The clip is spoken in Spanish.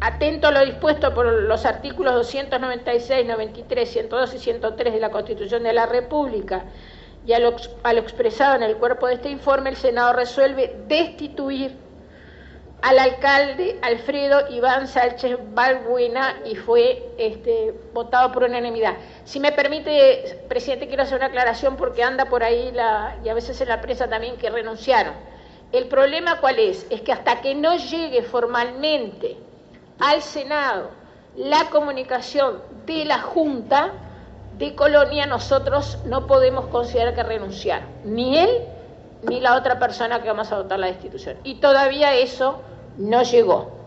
atento a lo dispuesto por los artículos 296, 93, 102 y 103 de la Constitución de la República y a lo, expresado en el cuerpo de este informe, el Senado resuelve destituir al alcalde Alfredo Iván Sánchez Balbuena y fue este, votado por unanimidad. Si me permite, presidente, quiero hacer una aclaración porque anda por ahí y a veces en la prensa también que renunciaron. El problema cuál es? Es que hasta que no llegue formalmente al Senado la comunicación de la Junta de Colonia, nosotros no podemos considerar que renunciar, ni él ni la otra persona que vamos a votar la destitución. Y todavía eso no llegó.